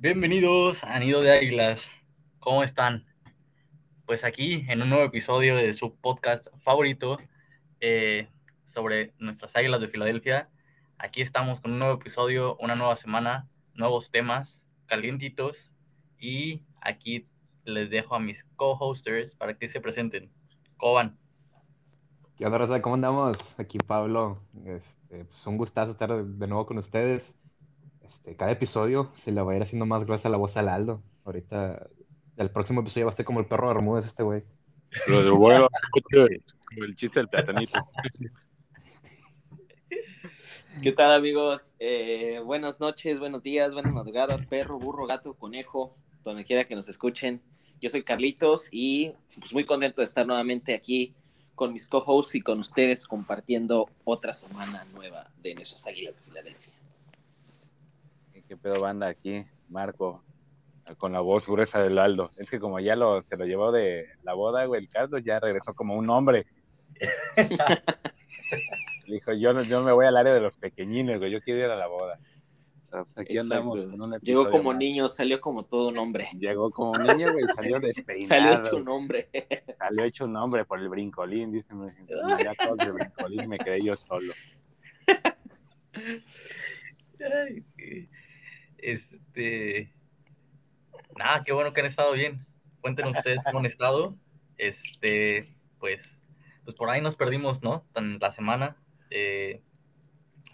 Bienvenidos a Nido de Águilas. ¿Cómo están? Pues aquí en un nuevo episodio de su podcast favorito eh, sobre nuestras Águilas de Filadelfia. Aquí estamos con un nuevo episodio, una nueva semana, nuevos temas calientitos y aquí les dejo a mis co-hosters para que se presenten. ¿Cómo van? ¿Qué onda, Rosa? ¿Cómo andamos? Aquí Pablo. Este, pues un gustazo estar de nuevo con ustedes. Este, cada episodio se le va a ir haciendo más gruesa la voz al Aldo. Ahorita, el próximo episodio va a ser como el perro de Bermúdez este güey. Lo de bueno, como el chiste del platanito. ¿Qué tal amigos? Eh, buenas noches, buenos días, buenas madrugadas, perro, burro, gato, conejo, donde quiera que nos escuchen. Yo soy Carlitos y pues muy contento de estar nuevamente aquí con mis co-hosts y con ustedes compartiendo otra semana nueva de nuestras Águilas de Filadelfia. ¿Qué pedo banda aquí? Marco, con la voz gruesa del Aldo. Es que como ya lo, se lo llevó de la boda, güey, el Carlos ya regresó como un hombre. Dijo, yo, no- yo me voy al área de los pequeñines, güey, yo quiero ir a la boda. Aquí Exacto. andamos. Llegó como más. niño, salió como todo un hombre. Llegó como niño, güey, salió despeinado. Salió hecho un hombre. Salió hecho un hombre por el brincolín, dice. me- Ya todo el brincolín me quedé yo solo. Ay, Este. Nada, qué bueno que han estado bien. Cuéntenos ustedes cómo han estado. Este, pues, pues por ahí nos perdimos, ¿no? En la semana. Eh,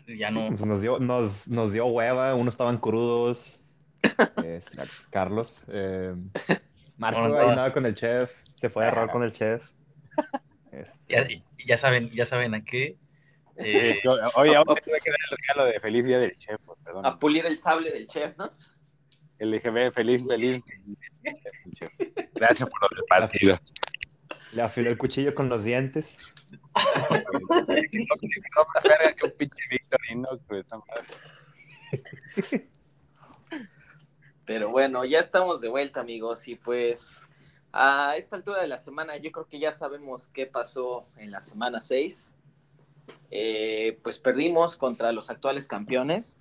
ya no. Pues nos dio, nos, nos dio hueva, unos estaban crudos. Este, Carlos. eh, Marco No, no, ahí no. con el chef, se fue a error con el chef. Este, Ya, ya saben, ya saben a qué. Eh, Oye, ahora tuve que dar el regalo de feliz día del chef, pues, perdón. A pulir el sable del chef, ¿no? El LGB, feliz, feliz. Gracias por lo del partido. le afiló el cuchillo con los dientes. Que un pinche Victorino. Pero bueno, ya estamos de vuelta, amigos, y pues a esta altura de la semana yo creo que ya sabemos qué pasó en la semana 6. Eh, pues perdimos contra los actuales campeones.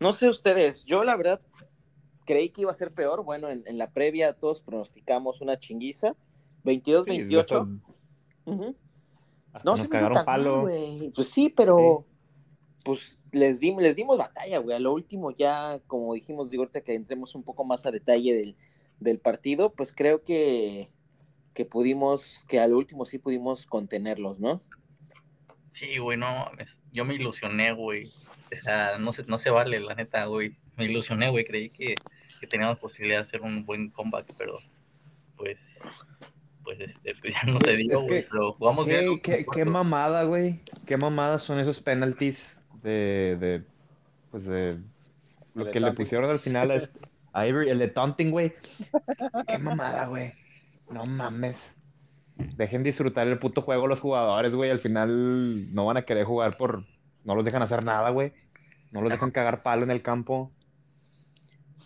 No sé ustedes, yo la verdad creí que iba a ser peor. Bueno, en, en la previa todos pronosticamos una chinguiza. 22-28. Sí, Ujú. hasta No nos se cagaron tan palo. Pues sí, pero pues les dimos, les dimos batalla, güey. A lo último ya, como dijimos, digo ahorita que entremos un poco más a detalle del, del partido, pues creo que, que pudimos, que al último sí pudimos contenerlos, ¿no? Sí, güey, no mames. Yo me ilusioné, güey. O sea, no se, no se vale, la neta, güey. Me ilusioné, güey. Creí que, que teníamos posibilidad de hacer un buen comeback, pero pues, pues, este, pues ya no se dio, güey. Pero jugamos bien. ¿Qué, qué, qué mamada, güey? ¿Qué mamadas son esos penalties de, de pues de lo de que le taunting. pusieron al final a, a Avery, el de taunting, güey? Qué mamada, güey. No mames. Dejen disfrutar el puto juego los jugadores, güey. Al final no van a querer jugar por... No los dejan hacer nada, güey. No los dejan cagar palo en el campo.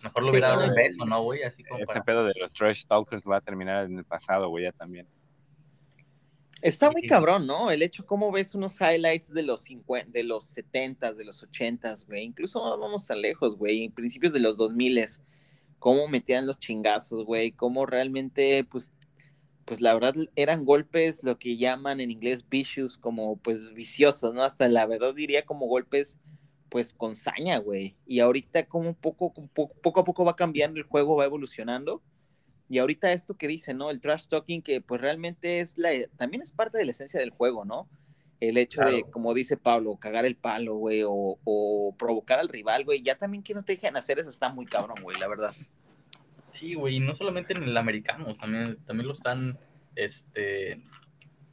Mejor lo Sí, hubiera dado un beso, ¿no, güey? Así como Ese para... pedo de los trash talkers va a terminar en el pasado, güey, ya también. Está muy cabrón, ¿no? El hecho, cómo ves unos highlights de los 50, de los 70s, de los 80s, güey. Incluso no vamos tan lejos, güey. En principios de los 2000s, cómo metían los chingazos, güey. Cómo realmente, pues, pues la verdad eran golpes, lo que llaman en inglés vicious, como pues viciosos, ¿no? Hasta la verdad diría como golpes, pues con saña, güey. Y ahorita como poco, poco, poco a poco va cambiando el juego, va evolucionando. Y ahorita esto que dice, ¿no? El trash talking, que pues realmente es la, también es parte de la esencia del juego, ¿no? El hecho de, como dice Pablo, cagar el palo, güey, o, o provocar al rival, güey. Ya también que no te dejen hacer eso está muy cabrón, güey, la verdad. Sí, güey, y no solamente en el americano, también, también lo están este,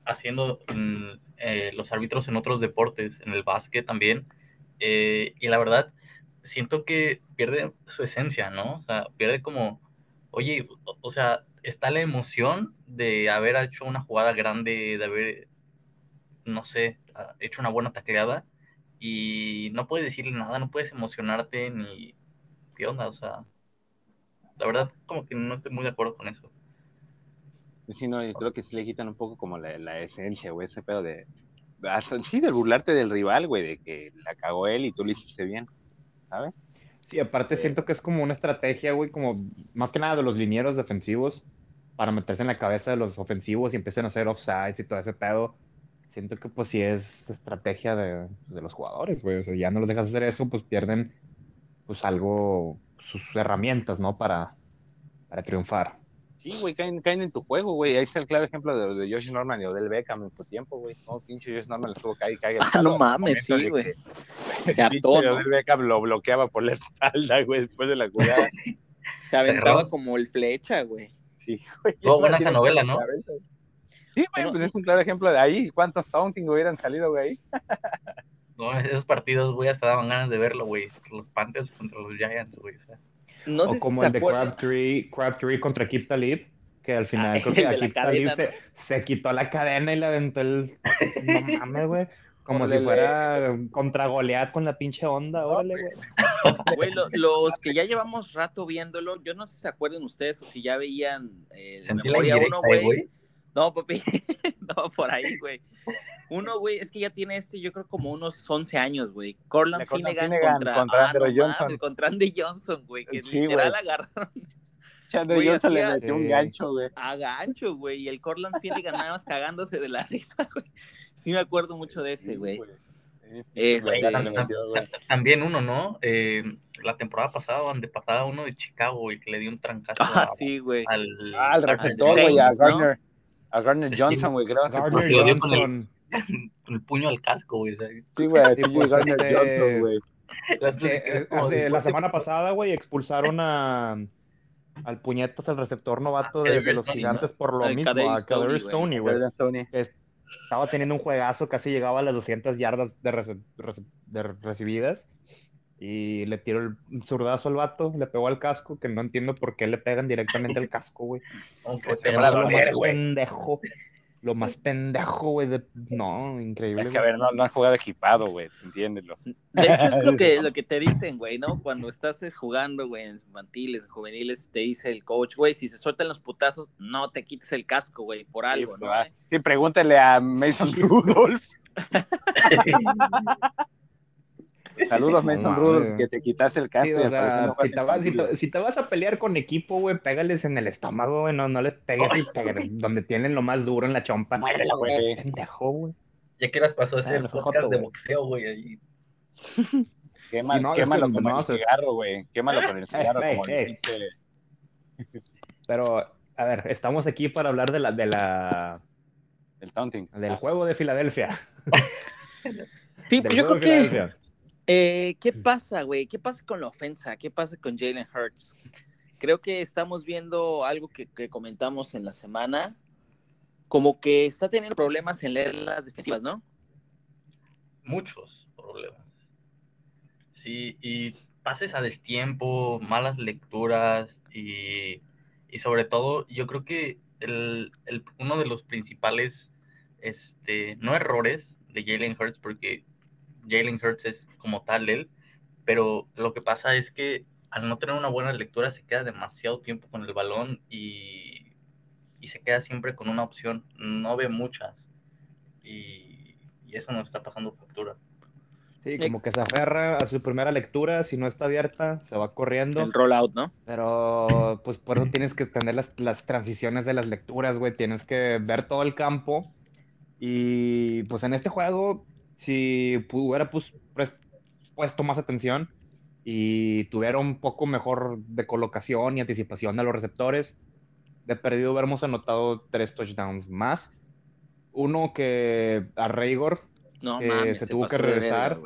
haciendo en, eh, los árbitros en otros deportes, en el básquet también. Eh, y la verdad, siento que pierde su esencia, ¿no? O sea, pierde como, oye, o, o sea, está la emoción de haber hecho una jugada grande, de haber, no sé, hecho una buena tacleada, y no puedes decirle nada, no puedes emocionarte ni qué onda, o sea, la verdad como que no estoy muy de acuerdo con eso. Sí, no, yo creo que sí le quitan un poco como la, la esencia, güey, ese pedo de... Hasta, sí, de burlarte del rival, güey, de que la cagó él y tú lo hiciste bien, ¿sabes? Sí, aparte siento que es como una estrategia, güey, como más que nada de los linieros defensivos para meterse en la cabeza de los ofensivos y empiecen a hacer offsides y todo ese pedo. Siento que pues sí es estrategia de, pues, de los jugadores, güey. O sea, ya no los dejas hacer eso, pues pierden pues algo, sus herramientas, ¿no? Para, para triunfar. Sí, güey, caen, caen en tu juego, güey. Ahí está el claro ejemplo de, de Josh Norman y Odell Beckham en tu tiempo, güey. No, pinche Josh Norman le estuvo cae, cae. Ah, no mames, sí, güey. Se hartó, ¿no? Odell Beckham lo bloqueaba por la espalda, güey, después de la jugada. Se aventaba Perros. como el flecha, güey. Sí, güey. Estuvo buena esa novela, ¿no? Sí, güey, Bueno, pues es un claro ejemplo de ahí. ¿Cuántos taunting hubieran salido, güey? No, esos partidos, güey, hasta daban ganas de verlo, güey. Los Panthers contra los Giants, güey. O sea, No sé o si como se el de. Crabtree, Crabtree contra Akib Talib, que al final Ah, creo que Akib Talib se, se quitó la cadena y le aventó el... No mames, güey. Como si fuera contra Goliat con la pinche onda, órale, güey. Güey, lo- los que ya llevamos rato viéndolo, yo no sé si se acuerdan ustedes o si ya veían eh, sentí memoria uno, güey. No, papi, no, por ahí, güey. Uno, güey, es que ya tiene este, yo creo como unos 11 años, güey. Corland Finnegan, Finnegan contra, contra ah, Andrew no Johnson. mames, contra Andy Johnson, güey, que Sí, literal güey. agarraron Chandler Johnson le metió un gancho, güey. a gancho, güey, y el Corland Finnegan nada más cagándose de la risa, güey. Sí me acuerdo mucho de ese, güey. Sí, Este- también uno, ¿no? Eh, la temporada pasada, donde pasaba uno de Chicago, güey, que le dio un trancazo Ah, a- sí, güey. al, Ah, al receptor, güey, a Saints, ¿no? A Gardner Sí. Johnson, güey, creo. que Gardner se lo dio con el- Johnson. con el puño al casco, güey. Sí, güey, Sí, pues, Gardner este- Johnson, güey. eh, hace- de- la semana pasada, güey, expulsaron a al puñetas, el receptor novato Ah, de, los gigantes, por lo Ay, mismo, a güey. Gardner Stoney. es- estaba teniendo un juegazo, casi llegaba a las 200 yardas de, rece- rece- de recibidas. Y le tiró el zurdazo al vato, le pegó al casco, que no entiendo por qué le pegan directamente al casco, güey. como que Pues, te te va va a a Lo más güey. pendejo, lo más pendejo, güey, de... No, increíble. Es que, a ver, no, no has jugado equipado, güey, entiéndelo. De hecho, es lo que, lo que te dicen, güey, ¿no? Cuando estás eh, jugando, güey, en infantiles, en juveniles, te dice el coach, güey, si se sueltan los putazos, no te quites el casco, güey, por algo, Sí, ¿no? Sí, pregúntale a Mason Rudolph. Saludos, No Mason. Rudolph, que te quitaste el casco. Sí, o sea, no si te, vas, si, sensible. te, si te vas a pelear con equipo, güey, pégales en el estómago, güey, no, no les pegues donde tienen lo más duro en la chompa. Güey. Es pendejo, güey. Ya que las pasó a hacer Ah, no podcast joto, de boxeo, güey. ahí. Quema- no, quémalo con no, el cigarro, güey. Quémalo con el cigarro. Como Pero, a ver, estamos aquí para hablar de la, de la, El taunting. del juego de Filadelfia. Sí, Del pues yo creo que, Filadelfia. Eh, ¿qué pasa, güey? ¿Qué pasa con la ofensa? ¿Qué pasa con Jalen Hurts? Creo que estamos viendo algo que, que comentamos en la semana, como que está teniendo problemas en leer las defensivas, ¿no? Muchos problemas. Sí, y pases a destiempo, malas lecturas y, y sobre todo, yo creo que el, el- uno de los principales, este, no errores de Jalen Hurts, porque Jalen Hurts es como tal él, pero lo que pasa es que al no tener una buena lectura se queda demasiado tiempo con el balón y, y se queda siempre con una opción, no ve muchas y, y eso nos está pasando factura. Sí, como que se aferra a su primera lectura, si no está abierta, se va corriendo. El rollout, ¿no? Pero pues por eso tienes que tener las, las transiciones de las lecturas, güey. Tienes que ver todo el campo. Y pues en este juego, si hubiera pus- pres- puesto más atención y tuviera un poco mejor de colocación y anticipación de los receptores, de perdido hubiéramos anotado tres touchdowns más. Uno que a Raygor, No Que mames, se se tuvo que verga, regresar.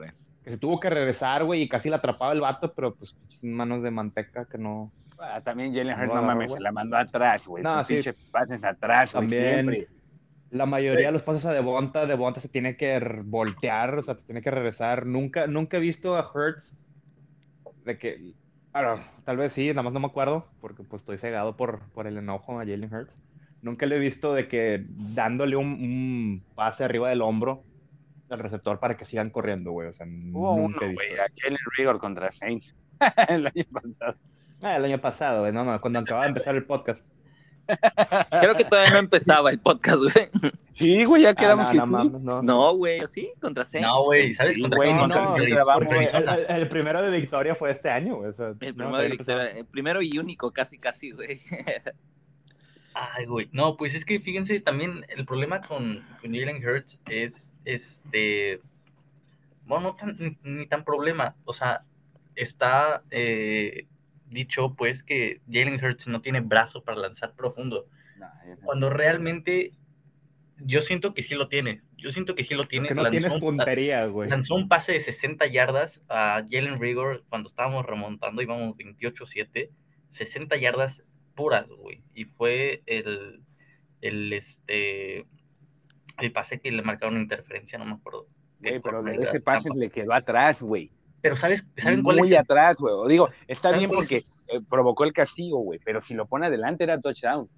que se tuvo que regresar, güey, y casi la atrapaba el vato, pero pues manos de manteca que no... Ah, también Jalen Hurts, No, mames, se la mandó atrás, güey. No, sí. pases atrás, güey, También. siempre. La mayoría de los pases a Devonta, Devonta se tiene que voltear, o sea, te tiene que regresar. Nunca, nunca he visto a Hurts de que, bueno, tal vez sí, nada más no me acuerdo, porque pues estoy cegado por, por el enojo a Jalen Hurts. Nunca le he visto de que dándole un, un pase arriba del hombro al receptor para que sigan corriendo, güey. O sea, Hubo uno, nunca he visto güey, eso. a Jalen Rigor contra Saints. el año pasado. Ah, el año pasado, güey, no, no, cuando acababa de empezar el podcast. Creo que todavía no empezaba el podcast, güey. Sí, güey, ya Ah, quedamos no, que no, sí. mames, no. No, güey, ¿sí? ¿Contra Saints? No, güey, ¿sabes Sí, contra güey? No, grabamos, Güey, el, primero de victoria fue este año, güey. o sea, El primero, de empezaba. victoria- el primero y único, casi, casi, güey. Ay, güey. No, pues es que fíjense, también el problema con, con Jalen Hurts es este. Bueno, no tan, ni, ni tan problema. O sea, está eh, dicho pues que Jalen Hurts no tiene brazo para lanzar profundo. Cuando realmente yo siento que sí lo tiene. Yo siento que sí lo tiene. Que no Lanzó tienes un- puntería, güey. Lanzó un pase de 60 yardas a Jalen Rigor cuando estábamos remontando, íbamos 28-7, 60 yardas puras, güey. Y fue el, el, este, el pase que le marcaron interferencia, no me acuerdo. Güey, pero corner ese pase le quedó atrás, güey. Pero ¿sabes, ¿saben cuál Muy es? el- atrás, güey. O Digo, está ¿Saben bien porque es eh, provocó el castigo, güey. Pero si lo pone adelante era touchdown.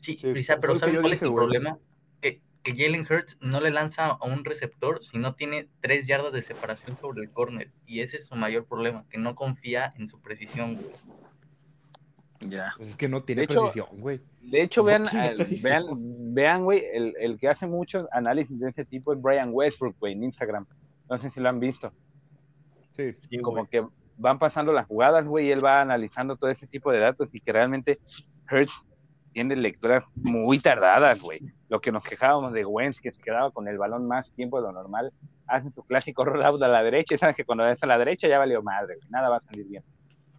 Sí, Sí, pero ¿sabes cuál es el problema? Que, que Jalen Hurts no le lanza a un receptor si no tiene tres yardas de separación sobre el corner. Y ese es su mayor problema, que no confía en su precisión, güey. Ya. Pues es que no tiene De precisión, güey. De hecho, No vean, vean, vean, güey, el, el que hace muchos análisis de ese tipo es Brian Westbrook, güey, en Instagram. No sé si lo han visto. Sí. Sí, Como güey. que van pasando las jugadas, güey, y él va analizando todo ese tipo de datos y que realmente Hertz tiene lecturas muy tardadas, güey. Lo que nos quejábamos de Wentz, que se quedaba con el balón más tiempo de lo normal, hace su clásico rollout a la derecha y sabes que cuando es a la derecha ya valió madre, güey, nada va a salir bien.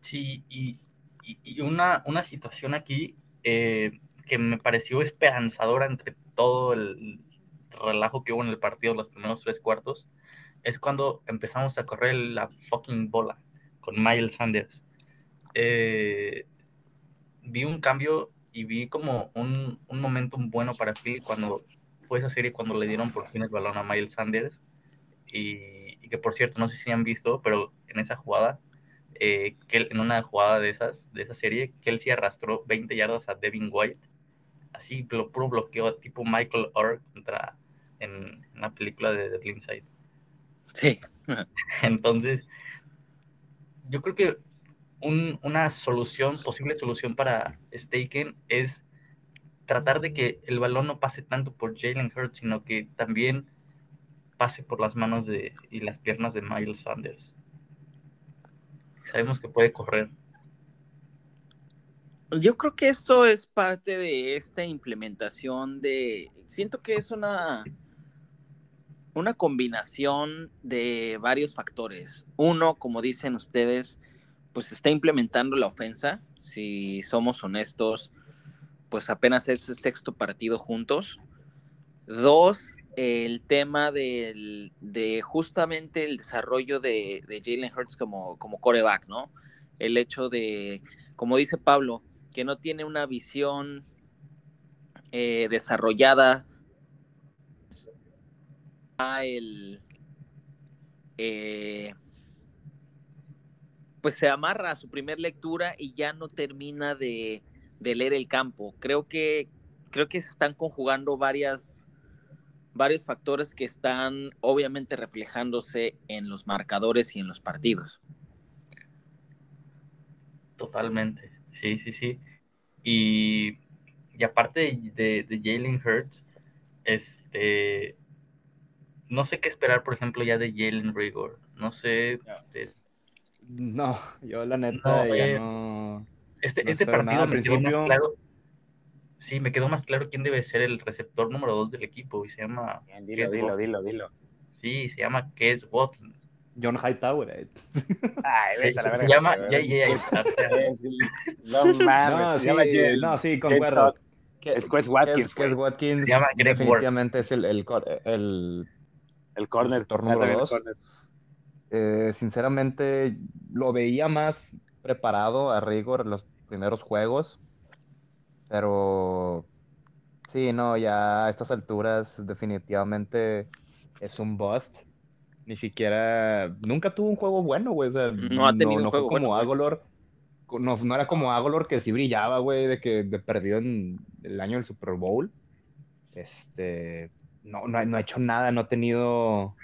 Sí, y, y- y una, una situación aquí eh, que me pareció esperanzadora entre todo el relajo que hubo en el partido, los primeros tres cuartos, es cuando empezamos a correr la fucking bola con Miles Sanders. Eh, vi un cambio y vi como un, un momentum bueno para Philly cuando fue esa serie cuando le dieron por fin el balón a Miles Sanders. Y, que por cierto, no sé si han visto, pero en esa jugada eh, que en una jugada de esas, de esa serie, Kelsey arrastró 20 yardas a Devin White, así blo- puro bloqueo tipo Michael Orr contra en, la película de The. Sí. Entonces, yo creo que un- una solución, posible solución para Staken es tratar de que el balón no pase tanto por Jalen Hurts, sino que también pase por las manos de, y las piernas de Miles Sanders. Sabemos que puede correr. Yo creo que esto es parte de esta implementación de. Siento que es una. Una combinación de varios factores. Uno, como dicen ustedes, pues está implementando la ofensa. Si somos honestos, pues apenas es el sexto partido juntos. Dos, el tema del, de justamente el desarrollo de, Jalen Hurts como, como coreback, ¿no? El hecho de, como dice Pablo, que no tiene una visión eh, desarrollada el eh, pues se amarra a su primer lectura y ya no termina de, leer el campo. Creo que creo que se están conjugando varias varios factores que están obviamente reflejándose en los marcadores y en los partidos. Totalmente, sí, sí, sí. Y, y aparte de, de Jalen Hurts, este, no sé qué esperar, por ejemplo, ya de Jalen Rigor. No sé, este, No, yo la neta No, ya eh, no. este, No este partido me quedó más principio. claro. Sí, me quedó más claro quién debe ser el receptor número dos del equipo y se llama, Bien, dilo, Kes dilo, dilo, dilo. sí, se llama Kes Watkins. John Hightower. eh. Ay, Se, vete a la se verga. llama. J.J. Arcea. No mames, No, se sí, llama sí, concuerdo. Es Watkins, Kes-. Watkins Se llama Greg Ward. definitivamente es el, el, el El corner. Ah, número también el dos. corner. Eh, sinceramente, lo veía más preparado a Rigor en los primeros juegos. Pero sí, no, ya a estas alturas definitivamente es un bust. Ni siquiera, nunca tuvo un juego bueno, güey. O sea, No ha tenido un no juego fue como bueno. Agolor. No, no era como Agolor que sí brillaba, güey, de que de perdido en el año del Super Bowl. Este, no, no, ha- no ha hecho nada, no ha tenido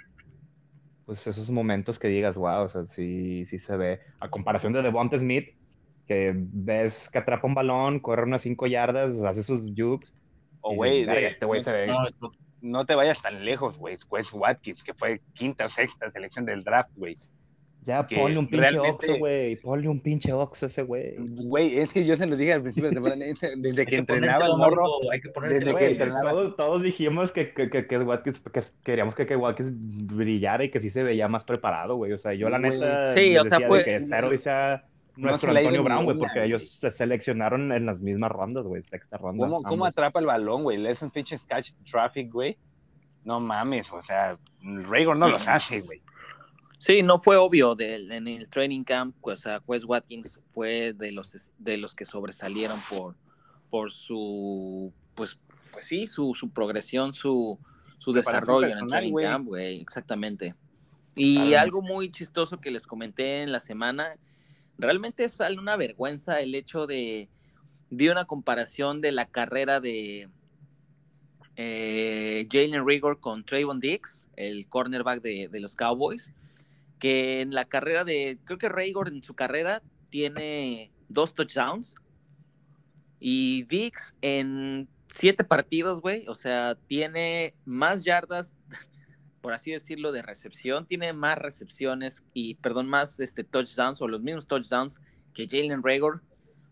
pues esos momentos que digas, wow, o sea, sí, sí se ve. A comparación de Devonta Smith, que ves que atrapa un balón, corre unas 5 yardas, hace sus jukes. O, y güey, dices, "Verga, de- este güey se ve. No, esto- no te vayas tan lejos, güey. Wes Watkins, que fue quinta o sexta selección del draft, güey. Ya, que ponle un pinche realmente- oxo, güey. Ponle un pinche oxo ese güey. Güey, es que yo se lo dije al principio de temporada, desde que que entrenaba el morro. Hay que desde que entrenaba. todos, todos dijimos que, que, que, que Watkins, que queríamos que, que Watkins brillara y que sí se veía más preparado, güey. O sea, yo la neta Sí, les o sea, que espero y sea nuestro Antonio Brown, güey, porque ellos se seleccionaron en las mismas rondas, güey, sexta ronda. ¿Cómo, cómo atrapa el balón, güey? Le hace un pinche catch traffic, güey. No mames, o sea, Raygor no los hace, güey. Sí, no fue obvio en el training camp, pues, o sea, Wes Watkins fue de los de los que sobresalieron por, por su pues, pues sí, su, su progresión, su, su desarrollo en el training camp, güey, exactamente. Y algo muy chistoso que les comenté en la semana, realmente es una vergüenza el hecho de vi una comparación de la carrera de eh, Jalen Rigor con Trayvon Diggs, el cornerback de, de los Cowboys, que en la carrera de, creo que Rigor en su carrera tiene dos touchdowns y Diggs en siete partidos, güey, o sea, tiene más yardas, por así decirlo, de recepción, tiene más recepciones y, perdón, más este, touchdowns o los mismos touchdowns que Jalen Rigor.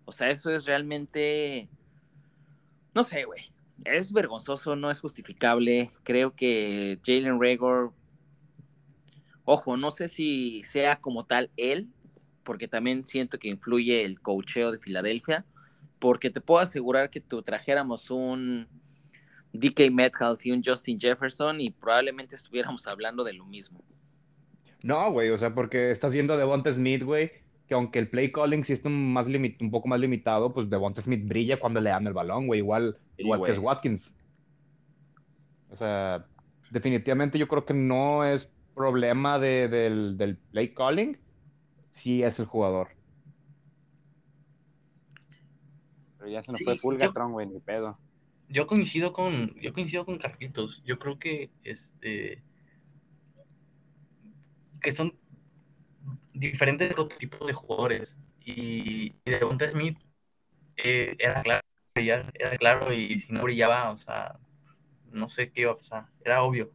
O sea, eso es realmente, no sé, güey. Es vergonzoso, no es justificable. Creo que Jalen Rigor, ojo, no sé si sea como tal él, porque también siento que influye el cocheo de Filadelfia, porque te puedo asegurar que tú trajéramos un DK Metcalf y un Justin Jefferson y probablemente estuviéramos hablando de lo mismo. No, güey, o sea, porque estás viendo a Devonta Smith, güey, que aunque el play calling sí está un, más un poco más limitado, pues Devonta Smith brilla cuando le dan el balón, güey, igual, Sí, igual que es Watkins. O sea, definitivamente yo creo que no es problema de- del, del play calling, sí es el jugador. Pero ya se nos Sí, fue Fulgatron, güey, ni pedo. Yo coincido con, yo coincido con Carlitos. Yo creo que este que son diferentes tipos de jugadores. Y, y Devonta Smith eh, era claro, era claro, y si no brillaba, o sea, no sé qué iba a pasar, era obvio.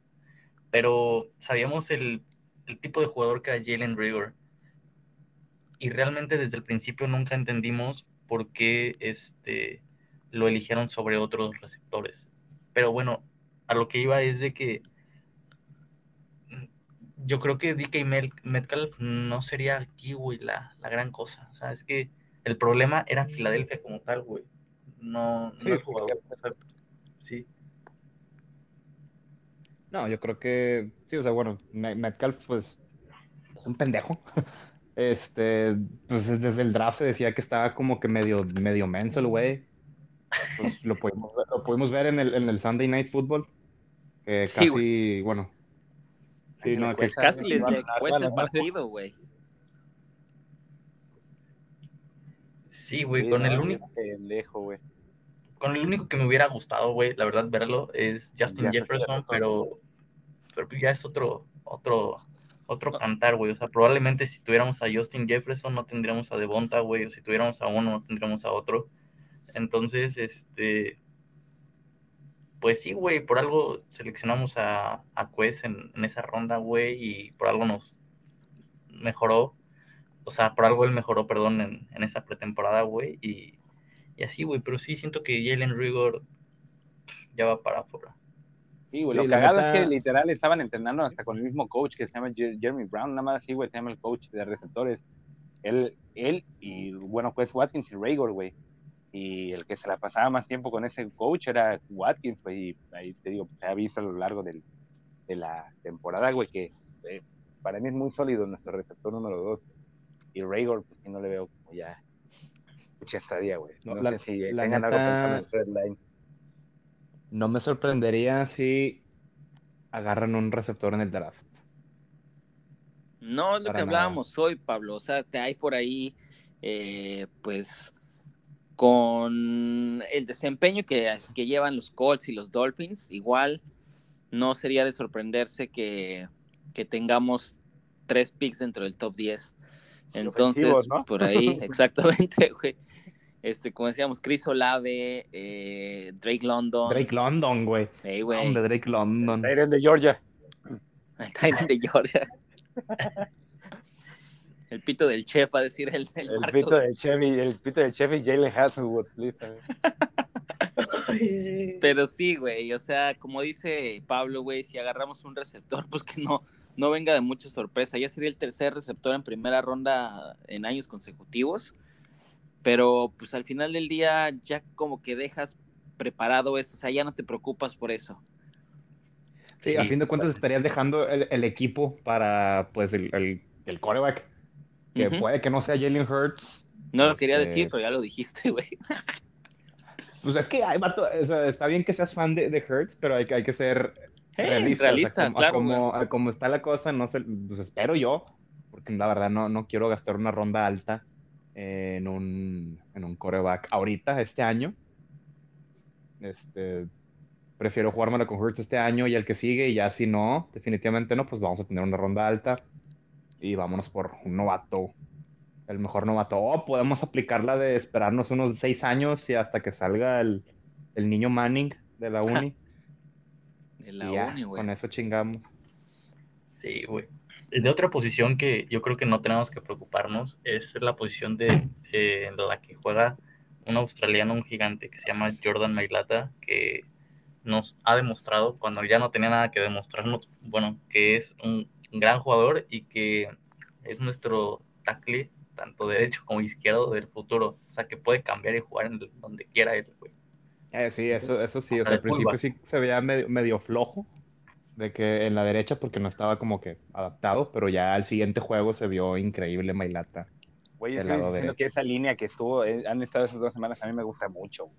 Pero sabíamos el, el tipo de jugador que era Jalen Rigor. Y realmente desde el principio nunca entendimos por qué este lo eligieron sobre otros receptores. Pero bueno, a lo que iba es de que yo creo que DK Metcalf no sería aquí, güey, la, la gran cosa. O sea, es que el problema era Filadelfia como tal, güey. No, Sí, no el jugador. O sea, sí. No, yo creo que sí, o sea, bueno, Me- Metcalf, pues, es un pendejo. Este, pues desde el draft se decía que estaba como que medio, medio menso el güey. Pues lo pudimos ver, lo pudimos ver en el, en el Sunday Night Football. Que Sí, casi, bueno. Sí, no, le que. Casi les todas el partido, güey. Sí, güey, Sí, con no, el único, pendejo, güey. Con el único que me hubiera gustado, güey, la verdad, verlo es Justin Jefferson. Jefferson, pero, pero ya es otro, otro, otro cantar, güey. O sea, probablemente si tuviéramos a Justin Jefferson no tendríamos a Devonta, güey, o si tuviéramos a uno no tendríamos a otro. Entonces, este, pues sí, güey, por algo seleccionamos a, a Quest en, en esa ronda, güey, y por algo nos mejoró. O sea, por algo él mejoró, perdón, en, en esa pretemporada, güey, y, y así, güey, pero sí siento que Jalen Rigor ya va para afuera. Sí, güey, Sí, lo cagado es que literal estaban entrenando hasta con el mismo coach que se llama Jer- Jeremy Brown, nada más así, güey, se llama el coach de receptores. Él, él y, bueno, pues Watkins y Raygor, güey. Y el que se la pasaba más tiempo con ese coach era Watkins, güey, y ahí te digo, se ha visto a lo largo del- de la temporada, güey, que eh, para mí es muy sólido nuestro receptor número dos. Y Raygor, pues sí no le veo como ya mucha estadía, güey. No, No, la- sé si la tengan algo neta- pensando en su line. no me sorprendería si agarran un receptor en el draft. No es lo Para que nada. hablábamos hoy, Pablo. O sea, te hay por ahí, eh, pues, con el desempeño que, que llevan los Colts y los Dolphins, igual no sería de sorprenderse que, que tengamos tres picks dentro del top 10. Entonces, por ahí, exactamente, güey. Este, como decíamos, Chris Olave, eh, Drake London. Drake London, güey. Ey, güey. Hombre, Drake London. Tyrion de Georgia. El Tyrant de Georgia. el pito del chef, a decir el, el, El pito de Chevy, el pito de Chevy, Jalen Hazelwood, please. Pero sí, güey, o sea, como dice Pablo, güey, si agarramos un receptor, pues que no, no venga de mucha sorpresa. Ya sería el tercer receptor en primera ronda en años consecutivos. Pero pues al final del día ya como que dejas preparado eso, o sea, ya no te preocupas por eso. Sí, a fin de cuentas estarías dejando el, el equipo para, pues, el, el, el quarterback. Que puede que no sea Jalen Hurts. No lo quería Este- decir, pero ya lo dijiste, güey. Pues es que hay vato, o sea, está bien que seas fan de, de Hurts, pero hay, que- hay que ser Eh, realistas. realistas, como, claro, como, a como está la cosa, no sé, pues espero yo, porque la verdad no, no quiero gastar una ronda alta en un, en un coreback ahorita, este año. Este, prefiero jugármela con Hurts este año y el que sigue, y ya si no, definitivamente no, pues vamos a tener una ronda alta y vámonos por un novato, el mejor novato. O podemos aplicarla de esperarnos unos seis años y hasta que salga el, el niño Manning de la uni. De la y ya, uni, güey. con eso chingamos. Sí, güey. De otra posición que yo creo que no tenemos que preocuparnos es la posición de eh, la que juega un australiano, un gigante que se llama Jordan Mailata, que nos ha demostrado, cuando ya no tenía nada que demostrarnos, bueno, que es un gran jugador y que es nuestro tackle, tanto derecho como izquierdo del futuro. O sea, que puede cambiar y jugar en donde quiera él, güey. Eh, sí, eso, eso sí. O sea, al principio sí se veía medio, medio flojo de que en la derecha porque no estaba como que adaptado, pero ya al siguiente juego se vio increíble Mailata. Güey, diciendo que esa línea que estuvo, eh, han estado esas dos semanas, a mí me gusta mucho.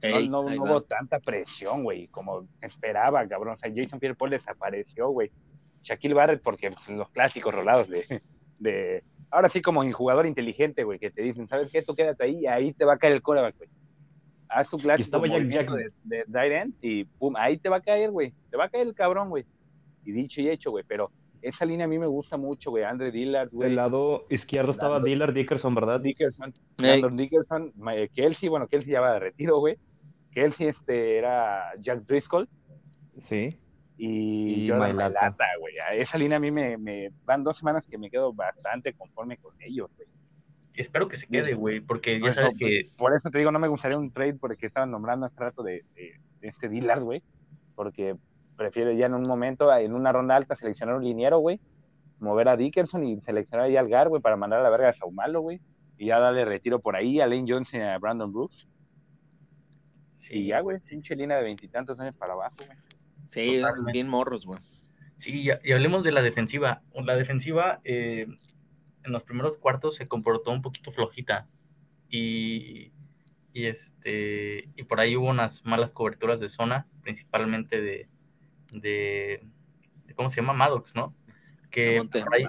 Ey, no, hubo tanta presión, güey, como esperaba, cabrón. O sea, Jason Pierre-Paul desapareció, güey. Shaquille Barrett, porque pues, los clásicos rolados de, de... Ahora sí, como un jugador inteligente, güey, que te dicen, ¿sabes qué? Tú quédate ahí, ahí te va a caer el coreback, güey. Haz tu clásico estaba Jack- de, de tight end y pum, ahí te va a caer, güey. Te va a caer el cabrón, güey. Y dicho y hecho, güey. Pero esa línea a mí me gusta mucho, güey. Andre Dillard, güey. Del lado izquierdo estaba Dillard Dickerson, ¿verdad? Dickerson, Ey, Landon Dickerson, eh, Kelsey, bueno, Kelsey ya va de retiro, güey. Kelsey este, era Jack Driscoll Sí. y, Y Jordan Mailata. Güey. A Esa línea a mí me, me van dos semanas que me quedo bastante conforme con ellos, güey. Espero que se quede, güey, porque ya Por sabes eso- que Por eso te digo, no me gustaría un trade porque estaban nombrando hace rato de, de- de este Dillard, güey. Porque prefiero ya en un momento, en una ronda alta, seleccionar un liniero, güey. Mover a Dickerson y seleccionar ahí al Gar, güey, para mandar a la verga a Saumalo, güey. Y ya darle retiro por ahí a Lane Johnson y a Brandon Brooks. sí, Y ya, güey, pinche línea de veintitantos años para abajo, güey. sí, Totalmente. bien morros, güey. Sí, y hablemos de la defensiva. La defensiva eh, en los primeros cuartos se comportó un poquito flojita y, y este y por ahí hubo unas malas coberturas de zona, principalmente de, de, de- ¿cómo se llama? Maddox, ¿no? Que por ahí,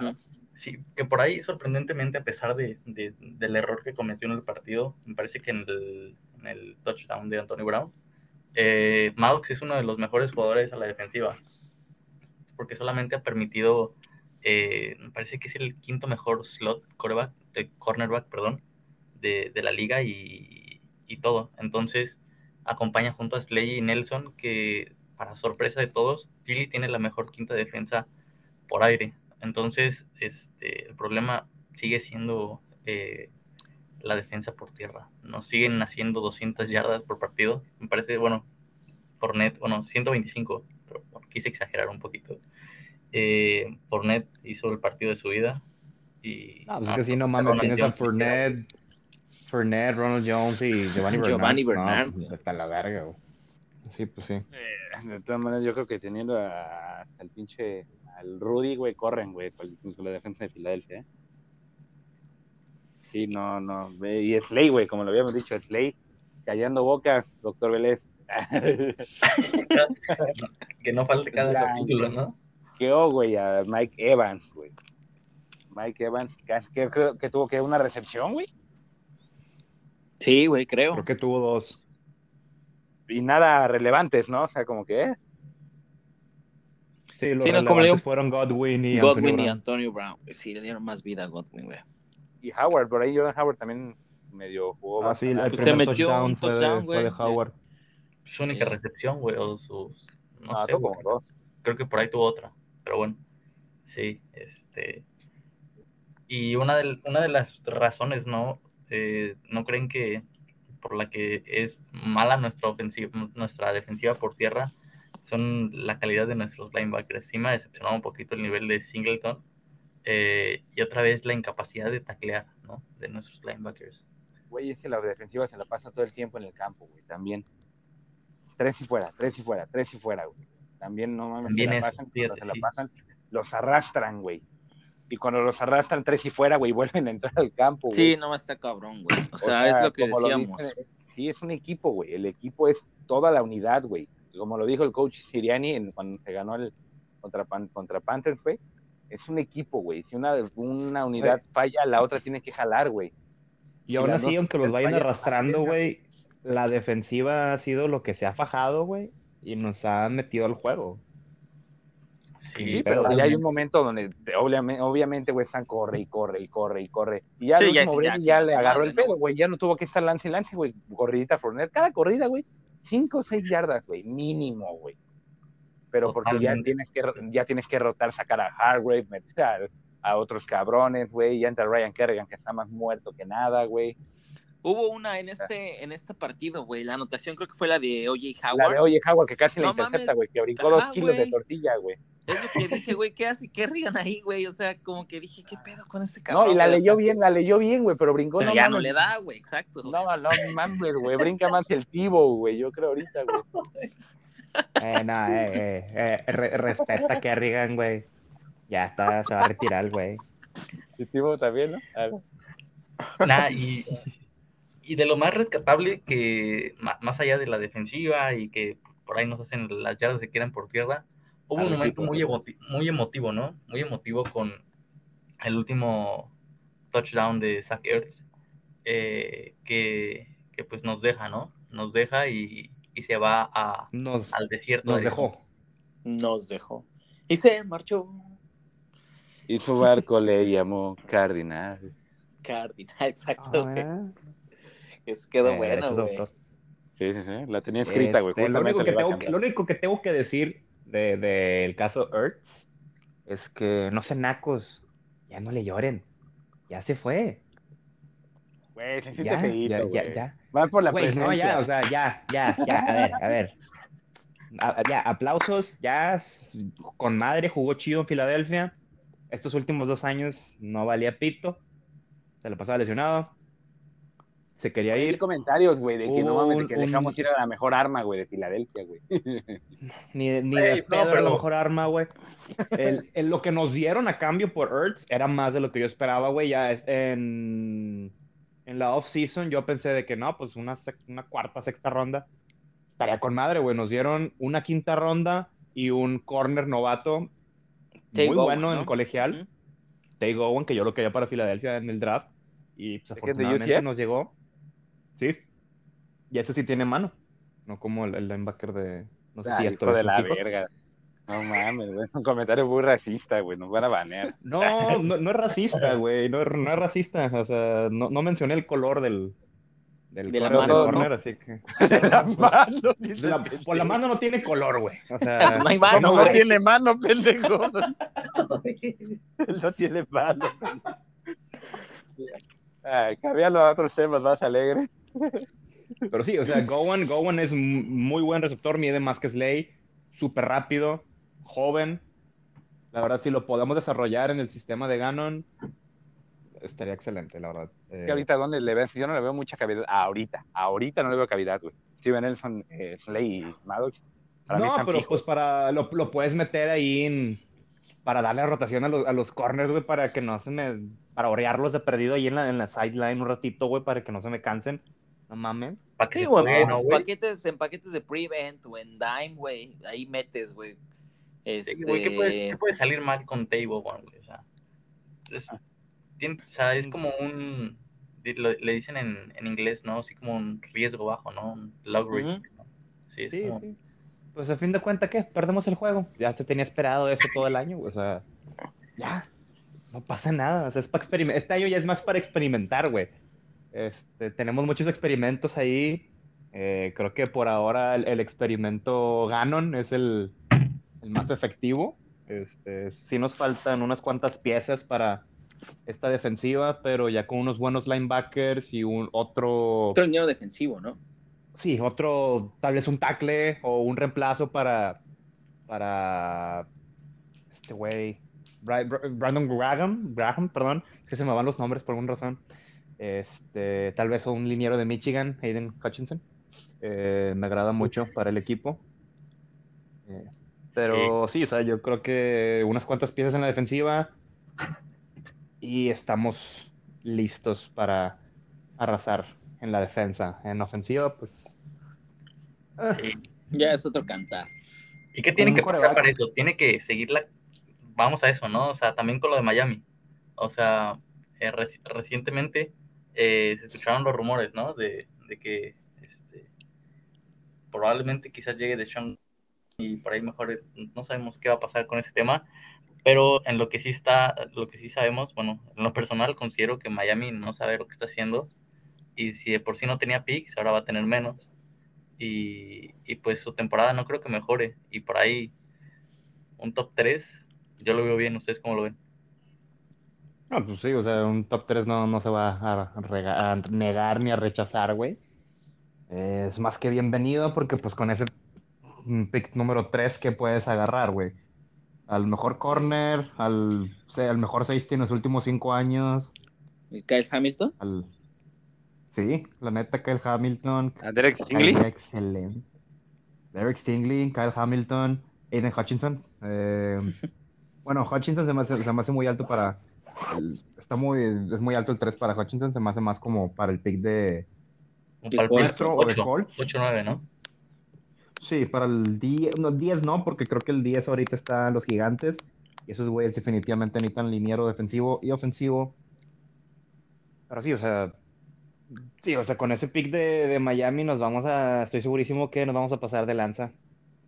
sí, que por ahí sorprendentemente a pesar de, de- del error que cometió en el partido, me parece que en el, en el touchdown de Antonio Brown, eh, Maddox es uno de los mejores jugadores a la defensiva porque solamente ha permitido, eh, me parece que es el quinto mejor slot quarterback, eh, cornerback, perdón, de, la liga y, todo. Entonces, acompaña junto a Slay y Nelson, que para sorpresa de todos, Philly tiene la mejor quinta defensa por aire. Entonces, este, el problema sigue siendo eh, la defensa por tierra. Nos siguen haciendo 200 yardas por partido. Me parece, bueno, Fournette, bueno, 125, pero bueno, quise exagerar un poquito. Eh, Fournette hizo el partido de su vida. Y, No, pues es ah, que sí, no mames, Ronald tienes a Jones, Fournette, Fournette, Ronald Jones y Giovanni Bernard. Giovanni No, Bernard, pues, güey. hasta la verga, güey. Sí, pues sí. Eh, de todas maneras, yo creo que teniendo a- al pinche, al Rudy, güey, corren, güey, con, con la defensa de Filadelfia, ¿eh? Sí, no, no. Y Slay, güey, como lo habíamos dicho, Slay, callando bocas, doctor Vélez. Que no falte cada Blanco. capítulo, ¿no? Güey, a Mike Evans, güey. Mike Evans, que, que, tuvo que una recepción, güey. Sí, güey, creo. Creo que tuvo dos. Y nada relevantes, ¿no? O sea, como que, eh, Sí, los Sí, no, como le relevantes digo, fueron Godwin y Godwin Antonio y Brown. Antonio Brown. Sí, le dieron más vida a Godwin, güey. y Howard, por ahí Jordan Howard también medio jugó. Ah, sí, el. Pues se metió touchdown un fue de, touchdown, fue de. Howard. Su única recepción, güey, o sus. No Ah, sé, tuvo güey. como dos. creo que por ahí tuvo otra, pero bueno, sí, este, y una de, una de las razones, ¿no? Eh, ¿No creen que por la que es mala nuestra ofensiva, nuestra defensiva por tierra, son la calidad de nuestros linebackers? Sí me ha decepcionado un poquito el nivel de Singleton, eh, y otra vez la incapacidad de taclear, ¿no? De nuestros linebackers. Güey, es que la defensiva se la pasa todo el tiempo en el campo, güey, también. Tres y fuera, tres y fuera, tres y fuera, güey. También no mames, También se la pasan, fíjate, cuando se la sí. pasan, los arrastran, güey. Y cuando los arrastran tres y fuera, güey, vuelven a entrar al campo, güey. Sí, no está cabrón, güey. O sea, es lo que decíamos. dicen, sí, es un equipo, güey. El equipo es toda la unidad, güey. Como lo dijo el coach Siriani en- cuando se ganó el contra, contra Panthers, güey. Es un equipo, güey. Si una, una unidad falla, la otra tiene que jalar, güey. Y aún las así, aunque los vayan arrastrando, güey, la defensiva ha sido lo que se ha fajado, güey, y nos ha metido al juego. Sí, Sí, pero pero ya hay un momento donde te- obviamente, obviamente, güey, están corre y corre y corre y corre. Y ya Sí, el ya- último ya, Brady ya, sí, le agarró el pedo, güey. Ya no tuvo que estar lance y lance, güey. Corridita Forner. Cada corrida, güey, cinco o seis yardas, güey. Mínimo, güey. Pero porque ya tienes que ya tienes que rotar, sacar a Hargrave, meter a, a otros cabrones, güey. Ya entra Ryan Kerrigan, que está más muerto que nada, güey. Hubo una en este, en este partido, güey. La anotación creo que fue la de La Howard. de Oye Howard, que casi la No intercepta, mames. güey. Que brincó Ajá, dos kilos de tortilla, güey. Es lo que dije, güey, ¿qué hace? ¿Qué rían ahí, güey? O sea, como que dije, ¿qué pedo con ese cabrón? No, y la? O leyó sea, bien, la leyó bien, güey, pero brincó Pero no ya no mames. le da, güey, exacto. No, no mames, güey. Brinca más el tibo, güey. Yo creo ahorita, güey. Eh, no, eh, eh, eh, re- respeta que Kerrigan, güey. Ya está, se va a retirar, güey. El tibo también, ¿no? A ver. Nah, y, y de lo más rescatable que, más allá de la defensiva y que por ahí nos hacen las yardas que quieran por tierra, hubo un Arrecife, momento muy, emoti- muy emotivo, ¿no? Muy emotivo con el último touchdown de Zach Ertz, eh, que, que pues nos deja, ¿no? Nos deja y, y se va a- Nos, al desierto. nos de- dejó. Nos dejó. Y se marchó. Y su barco le llamó Cardinal. Cardinal, exacto. Ah, Eso quedó eh, bueno, güey. Sí, sí, sí. La tenía escrita, güey. Este, lo, lo único que tengo que decir del de, del caso Ertz es que no sean nacos. Ya no le lloren. Ya se fue. Güey, se siente Ya, feíto, ya, ya, güey. ya. Van por la Güey, no, presencia. ya, o sea, ya, ya, ya, a ver, a ver. A- ya, aplausos, ya con madre, jugó chido en Filadelfia. Estos últimos dos años no valía pito. Se lo pasaba lesionado. Se quería Hay ir. comentarios, güey, de que no mames, de que Un- un- dejamos ir a la mejor arma, güey, de Filadelfia, güey. Ni, de- ni de no, pedo era pero- la mejor arma, güey. El, el- lo que nos dieron a cambio por Ertz era más de lo que yo esperaba, güey. Ya es- en, en la off-season yo pensé de que no, pues una, una cuarta, sexta ronda. Estaría con madre, güey. Nos dieron una quinta ronda y un corner novato muy bueno ¿no? en colegial. Ujú. Tay Gowan, que yo lo quería para Filadelfia en el draft. Y pues, afortunadamente nos llegó. Sí. Y ese sí tiene mano. No como el, el linebacker de. No sé si Ay, esto de la Seahawks. verga. No mames, güey, es un comentario muy racista, güey, nos van a banear. No, no, no es racista, güey. No, es- no es racista. O sea, no, no mencioné el color del, del De la del mano, corner, así que. De la mano, dice La- por la mano no tiene color, güey. O sea, No hay ¿Cómo mano, no güey. tiene mano, pendejo? no tiene mano. Ay, cambiando a otros temas más alegres. Pero sí, o sea, Gowan, Gowan es muy buen receptor, mide más que Slay, súper rápido, joven. La verdad, si lo podemos desarrollar en el sistema de Ganon, estaría excelente, la verdad. Eh, Que ahorita, ¿dónde le ves? Yo no le veo mucha cavidad. Ahorita, ahorita no le veo cavidad, güey. Steven Nelson, eh, Slay y Maddox. Para no, pero fijos. pues para lo, lo puedes meter ahí en, para darle rotación a los, a los corners, güey, para que no se me, para orearlos de perdido ahí en la, en la sideline un ratito, güey, para que no se me cansen. No mames. Paquetes, en paquetes de prevent o en dime, güey. Ahí metes, güey. Este... Sí, güey, ¿qué, puede, qué puede salir mal con Table One, güey? O sea, es, tiene- o sea, es como un. lo- le dicen en, en inglés, ¿no? Así como un riesgo bajo, ¿no? Un log risk. ¿no? Sí, Sí, como- sí. Pues a fin de cuentas, ¿qué? Perdemos el juego. Ya se tenía esperado eso todo el año, güey, o sea, ya. no pasa nada. O sea, es para experimentar. Este año ya es más para experimentar, güey. Este, tenemos muchos experimentos ahí. Eh, creo que por ahora el, el experimento Ganon es el, el más efectivo. Este, sí nos faltan unas cuantas piezas para esta defensiva, pero ya con unos buenos linebackers y un otro, Otro liniero defensivo, ¿no? sí, otro, tal vez un tackle o un reemplazo para, para este güey, Bra- Bra- Brandon Graham, Graham, perdón, es que se me van los nombres por alguna razón. Este, tal vez un liniero de Michigan, Hayden Hutchinson. Eh, me agrada mucho para el equipo. Eh, pero sí. o sea, yo creo que unas cuantas piezas en la defensiva y estamos listos para arrasar en la defensa. En ofensiva, pues. ah, Sí. Ya es otro cantar. ¿Y qué tiene que pasar para eso? Tiene que seguir la... Vamos a eso, ¿no? O sea, también con lo de Miami. O sea, eh, reci- recientemente eh, se escucharon los rumores, ¿no? De, que este, probablemente quizás llegue de Sean y por ahí mejor no sabemos qué va a pasar con ese tema, pero en lo que sí está, lo que sí sabemos, bueno, en lo personal considero que Miami no sabe lo que está haciendo y si de por sí no tenía picks, ahora va a tener menos y, y pues su temporada no creo que mejore y por ahí un top 3 yo lo veo bien, ¿ustedes cómo lo ven? No, pues sí, o sea, un top 3 no, no se va a, rega- a negar ni a rechazar, güey. Es más que bienvenido porque pues con ese pick número 3 que puedes agarrar, güey. Al mejor corner, al, al mejor safety en los últimos 5 años, ¿Y Kyle Hamilton? al... Sí, la neta, Kyle Hamilton. A Derek Kyle, Stingley. excelente. Derek Stingley, Kyle Hamilton, Aiden Hutchinson. Eh, bueno, Hutchinson se me, hace, se me hace muy alto para... el- está muy, es muy alto el 3 para Hutchinson, se me hace más como para el pick de... De o de 8, Colts. 8-9, ¿no? Sí, para el 10, no, 10 no, porque creo que el 10 ahorita está en los gigantes. Y esos güeyes definitivamente necesitan liniero defensivo y ofensivo. Pero sí, o sea, sí, o sea, con ese pick de, de Miami nos vamos a, estoy segurísimo que nos vamos a pasar de lanza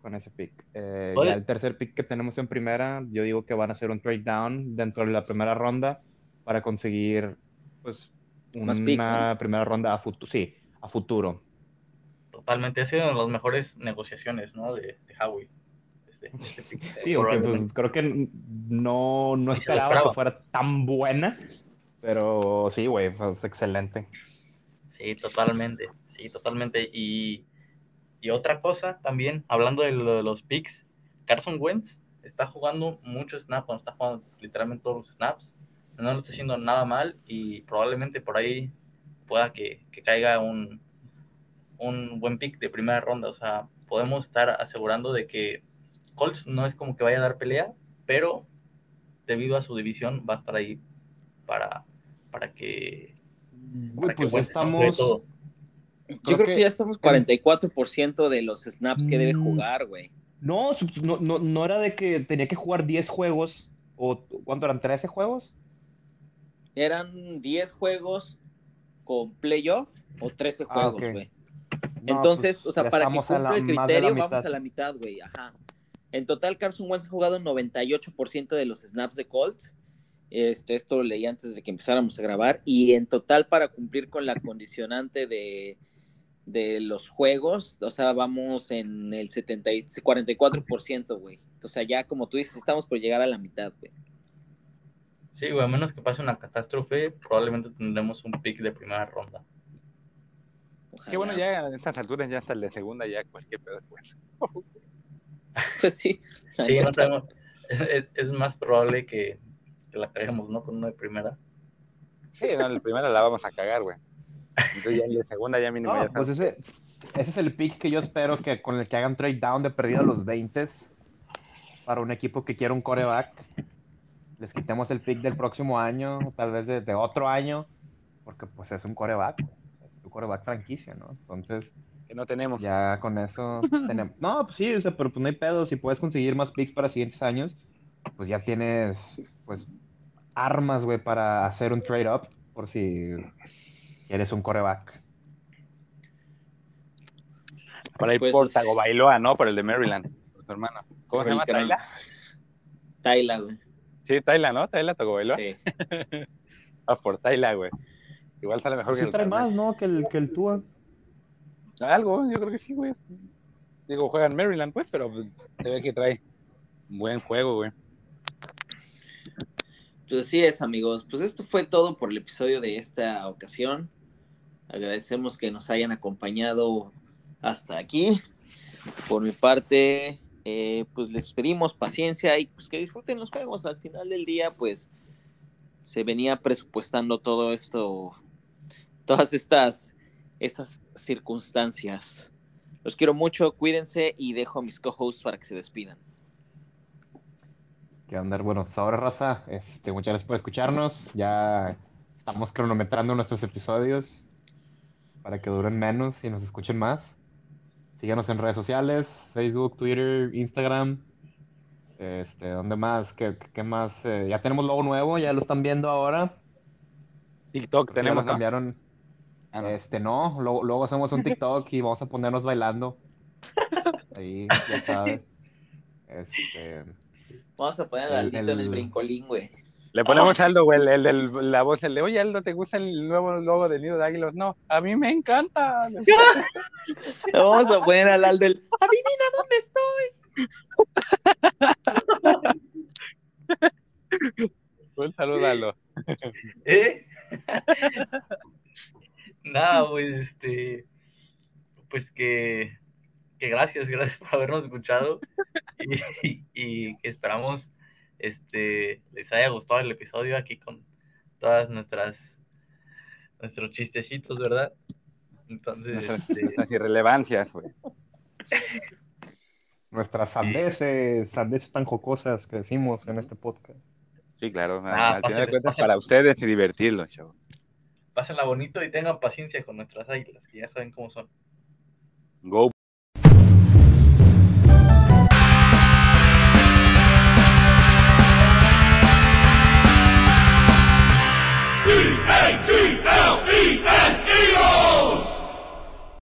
con ese pick. Eh, ya el tercer pick que tenemos en primera, yo digo que van a hacer un trade down dentro de la primera ronda para conseguir, pues, una picks, primera ronda a futuro, sí, a futuro. Totalmente, ha sido una de las mejores negociaciones, ¿no? De, de Howie. Este, este pick. Sí, aunque pues creo que no, no esperaba esperaba. que fuera tan buena, pero sí, güey, pues excelente. Sí, totalmente, sí, totalmente. Y, y otra cosa también, hablando de, lo de los picks, Carson Wentz está jugando muchos snaps, bueno, está jugando literalmente todos los snaps, no lo está haciendo nada mal y probablemente por ahí pueda que, que caiga un, un buen pick de primera ronda. O sea, podemos estar asegurando de que Colts no es como que vaya a dar pelea, pero debido a su división va a estar ahí para, para que... Para pues ya estamos, Yo Creo que, que- ya estamos 44% de los snaps que debe Mm. jugar, güey. no, no, no, no era de que tenía que jugar 10 juegos, o ¿cuánto eran? ¿13 juegos? Eran 10 juegos con playoff o 13 Ah, juegos, güey. No, Entonces, pues, o sea, para que cumpla la- el criterio, vamos a la mitad, güey. Ajá. En total, Carson Wentz ha jugado 98% de los snaps de Colts. Este, esto lo leí antes de que empezáramos a grabar. Y en total, para cumplir con la condicionante de, de los juegos, o sea, vamos en el 70 y 44%, güey. O sea, ya como tú dices, estamos por llegar a la mitad, güey. Sí, güey, a menos que pase una catástrofe, probablemente tendremos un pick de primera ronda. Ojalá. Que bueno, ya a estas alturas, ya hasta de segunda, ya cualquier pedo después. Pues sí. la Sí, no sabemos. Es, es- más probable que, que la caguemos, ¿no? Con uno de primera. Sí, no, el primero la vamos a cagar, güey. Entonces ya de segunda ya mínimo No, ya pues ese, ese es el pick que yo espero que con el que hagan trade down de perdida a los 20 para un equipo que quiera un coreback. Les quitemos el pick del próximo año, tal vez de, de otro año, porque pues es un coreback, o sea, es un coreback franquicia, ¿no? Entonces, que no tenemos. ya con eso tenemos... No, pues sí, o sea, pero pues no hay pedo, si puedes conseguir más picks para siguientes años, pues ya tienes, pues, armas, güey, para hacer un trade-up por si eres un coreback. Para ir Pues, por es- Tagovailoa, ¿no? Por el de Maryland, por tu hermano. ¿Cómo Por se llama? que Tyler? Tyler, güey. Sí, Tyla, ¿no? Tyla tocó bailó. Sí. Ah, por Tyla, güey. Igual sale mejor que Sí el trae más, ¿no? Que el, que el Tua. Algo, yo creo que sí, güey. Digo, juega en Maryland, pues, pero pues, se ve que trae un buen juego, güey. Pues así es, amigos. Pues esto fue todo por el episodio de esta ocasión. Agradecemos que nos hayan acompañado hasta aquí. Por mi parte, eh, pues les pedimos paciencia y pues que disfruten los juegos. Al final del día, pues se venía presupuestando todo esto, todas estas, esas circunstancias. Los quiero mucho, cuídense y dejo a mis co-hosts para que se despidan. Que andar, bueno, pues ahora raza, este, muchas gracias por escucharnos. Ya estamos cronometrando nuestros episodios para que duren menos y nos escuchen más. Síganos en redes sociales, Facebook, Twitter, Instagram. Este, ¿dónde más? ¿Qué, qué más? Eh, ya tenemos logo nuevo, ya lo están viendo ahora. TikTok Creo que ya tenemos, cambiaron. Ah, no. Este, no, luego, luego hacemos un TikTok y vamos a ponernos bailando. Ahí, ya sabes. Este, Vamos a poner El- a Aldito en el el- brincolín, güey. Le ponemos a Aldo, güey, el, el de la voz, el de, oye, Aldo, ¿te gusta el nuevo logo de Nido de Águilas? No, a mí me encanta. Vamos a poner al Aldo el. Adivina dónde estoy. Un saludo, Aldo. ¿Eh? Nada, pues este. Pues que, que gracias, gracias por habernos escuchado. Y, y que esperamos este les haya gustado el episodio aquí con todas nuestras nuestros chistecitos, ¿verdad? Entonces, Nuestras, este, las irrelevancias, güey. nuestras sandeces, sandeces tan jocosas que decimos en este podcast. Sí, claro. Ah, al final de cuentas, pásenle. para ustedes y divertirlos, chavo. pásenla bonito y tengan paciencia con nuestras águilas, que ya saben cómo son. Go